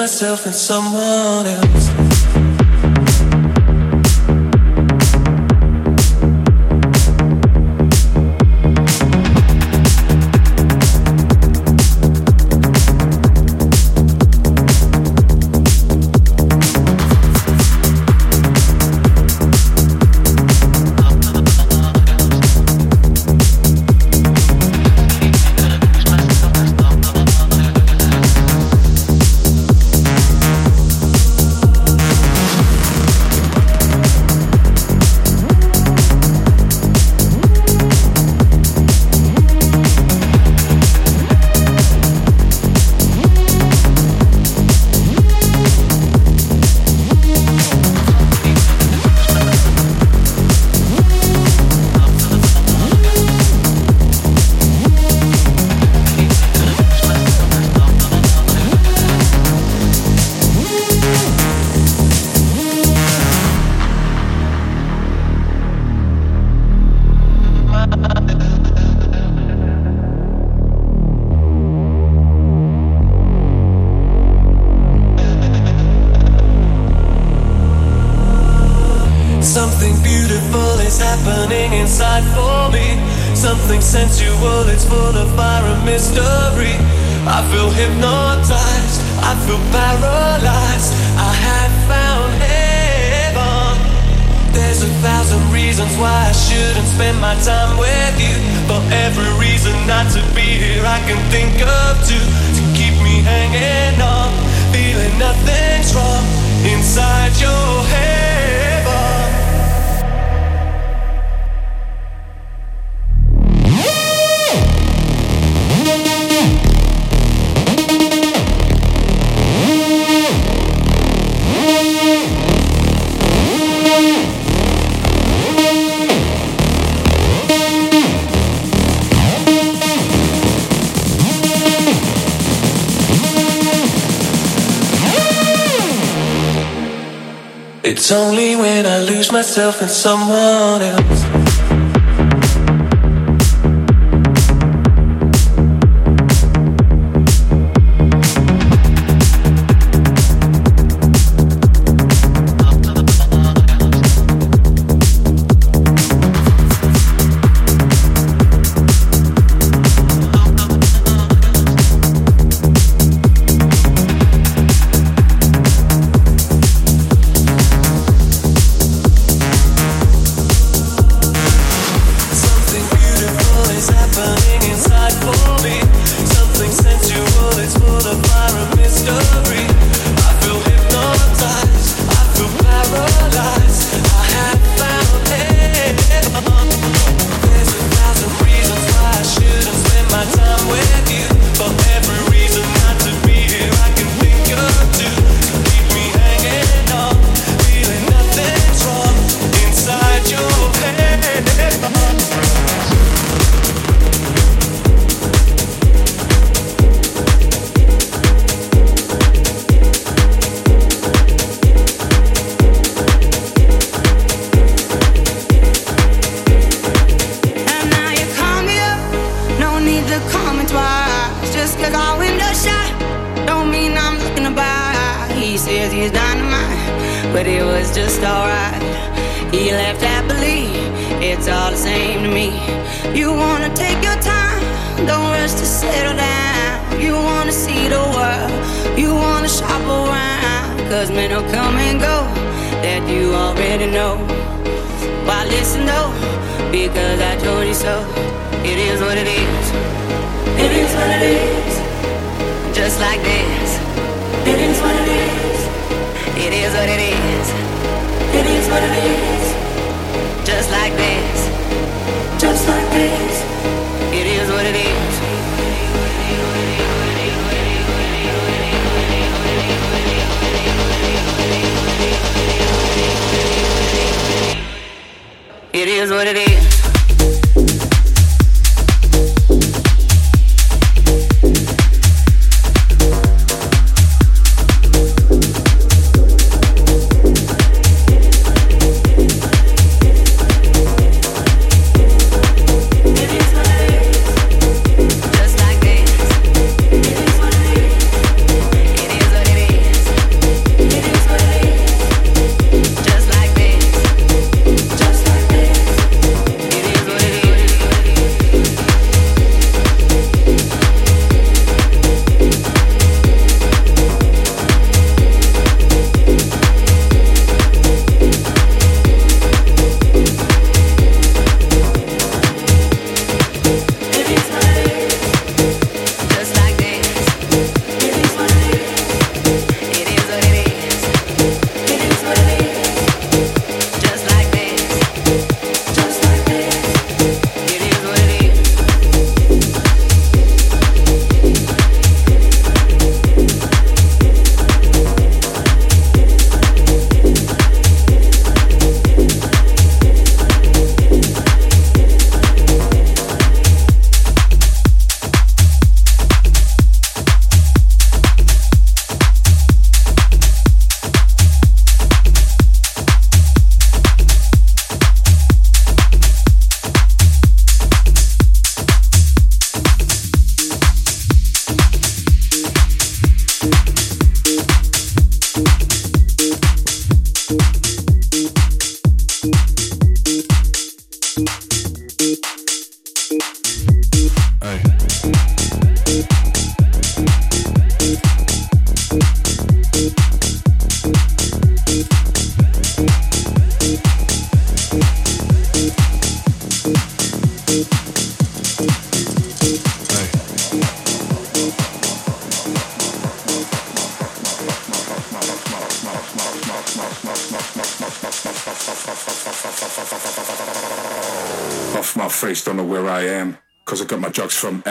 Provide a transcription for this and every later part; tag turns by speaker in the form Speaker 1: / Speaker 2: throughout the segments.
Speaker 1: myself and someone else. inside for me. Something sensual, it's full of fire and mystery. I feel hypnotized, I feel paralyzed.
Speaker 2: I have found heaven. There's a thousand reasons why I shouldn't spend my time with you.
Speaker 3: For
Speaker 2: every reason not to be here, I can think of two to keep me hanging
Speaker 3: on. Feeling nothing's wrong inside your head. It's only when I lose myself in
Speaker 4: someone else. It is
Speaker 5: what it is.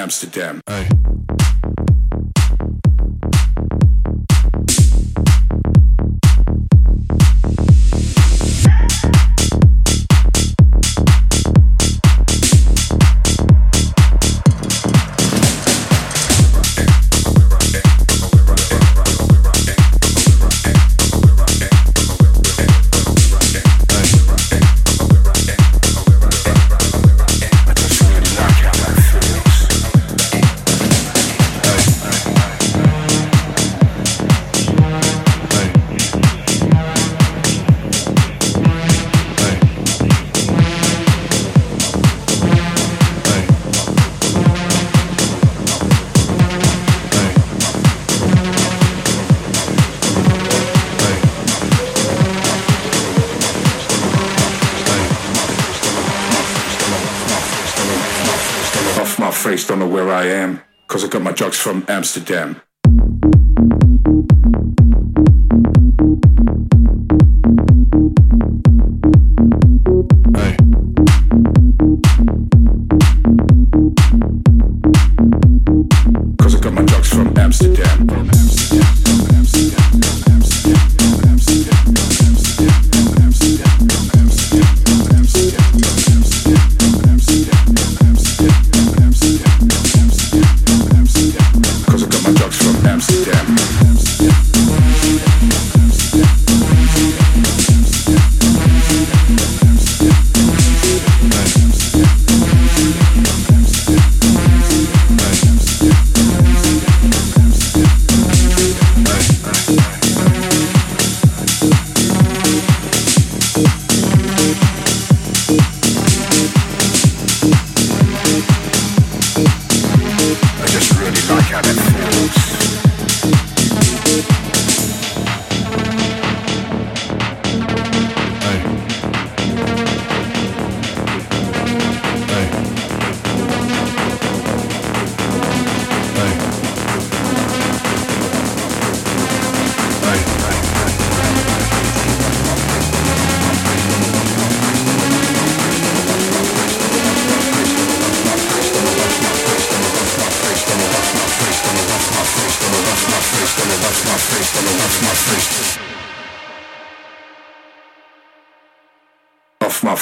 Speaker 5: Amsterdam. Amsterdam.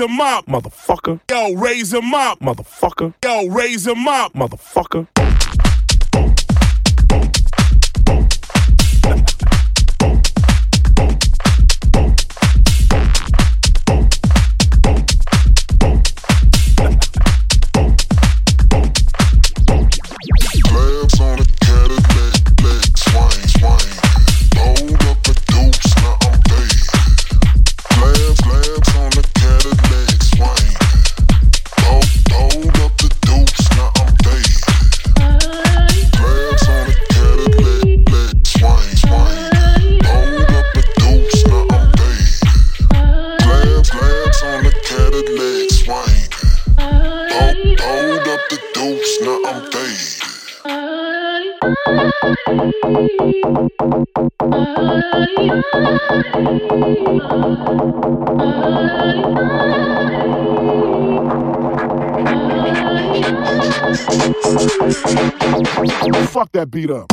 Speaker 5: Raise him up, motherfucker. Yo, raise him up, motherfucker. Yo, raise him up, motherfucker. That beat up.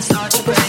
Speaker 5: Start to breathe.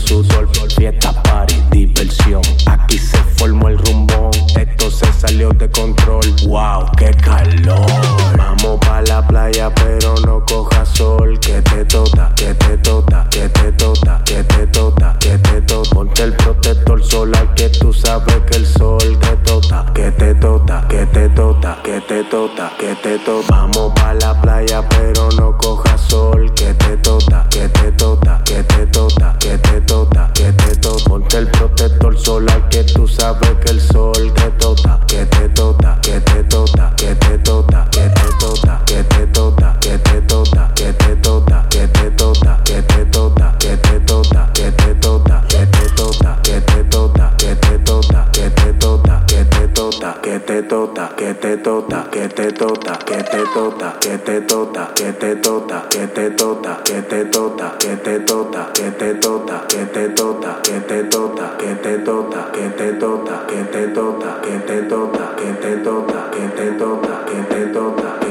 Speaker 5: sudor, fiesta, party, diversión. Aquí se formó el rumbón, esto se salió de control. ¡Wow, qué calor! Vamos pa' la playa, pero no coja sol. Que te tota, que te tota, que te tota, que te tota, que te tota. Ponte el protector solar que tú sabes que el sol te tota, que te tota, que te tota, que te tota, que te tota. Vamos tota, que te tota, que te tota, que te tota, que te tota, que te tota, que te tota, que te tota, que te tota, que te tota, que te tota, que te tota, que te tota, que te tota, que te tota, que te tota, que te tota, que te tota.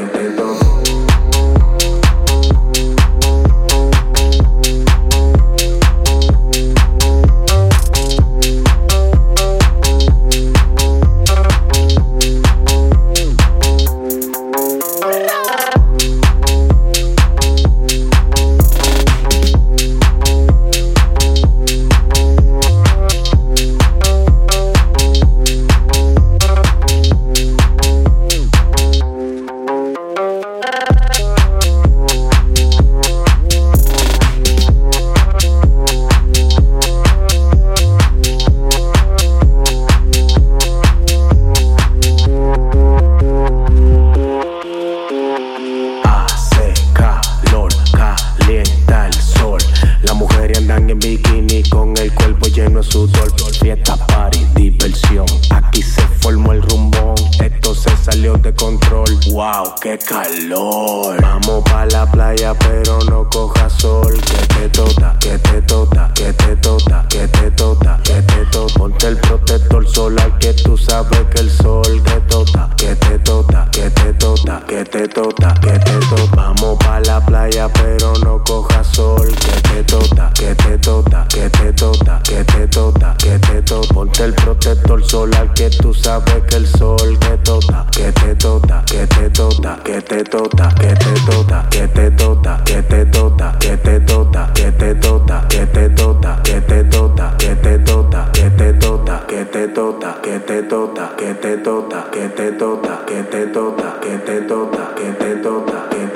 Speaker 5: Wow, qué calor. Vamos pa la playa, pero no coja sol. Que te tota, que te tota, que te tota, que te tota, que te tota. Ponte el protector solar que tú sabes que el sol te tota, que te tota, que te tota, que te tota, que te tota. Vamos pa la playa, pero no coja sol. Que te tota, que te tota, que te tota, que te tota, que te tota. Ponte el protector solar que tú sabes que el sol te tota, que te tota, que tota, que te tota, que te tota, que te tota, que te tota, que te tota, que te tota, que te tota, que te tota, que te tota, que te tota, que te tota, que te tota, que te tota, que te tota, que te tota, que te tota, que te tota, que te tota.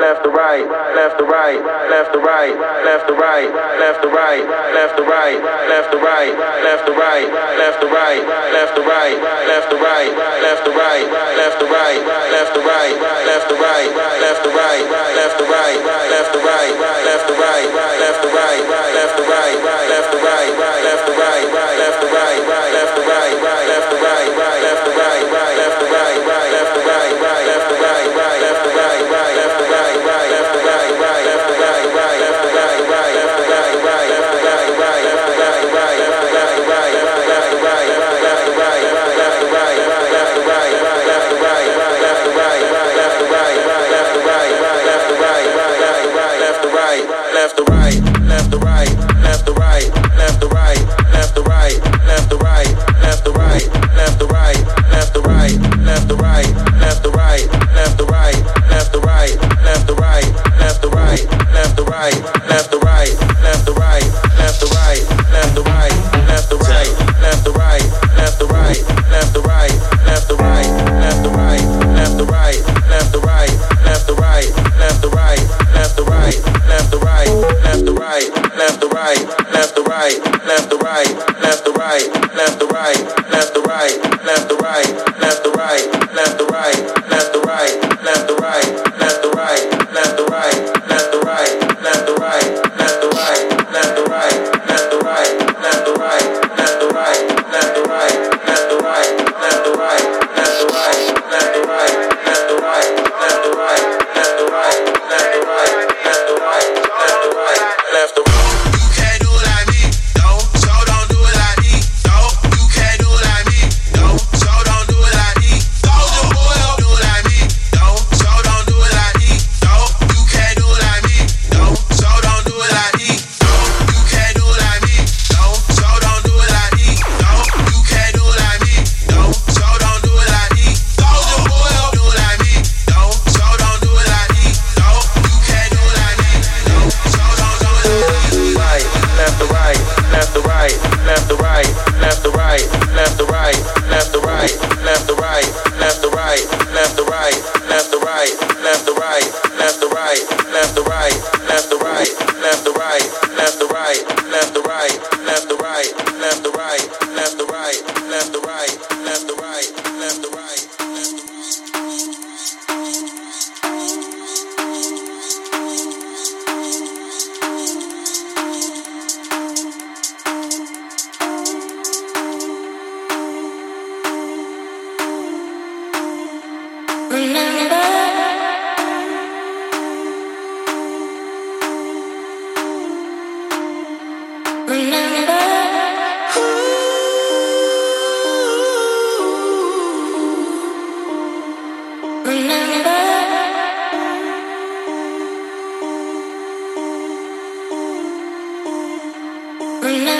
Speaker 6: left to right, left to right, left to right, left to right, left to right, left to right, left to right, left to right, left to right, left to right, left to right, left to right, left to right, left to right, left to right, left to right, left to right, left to right, right. left Relax.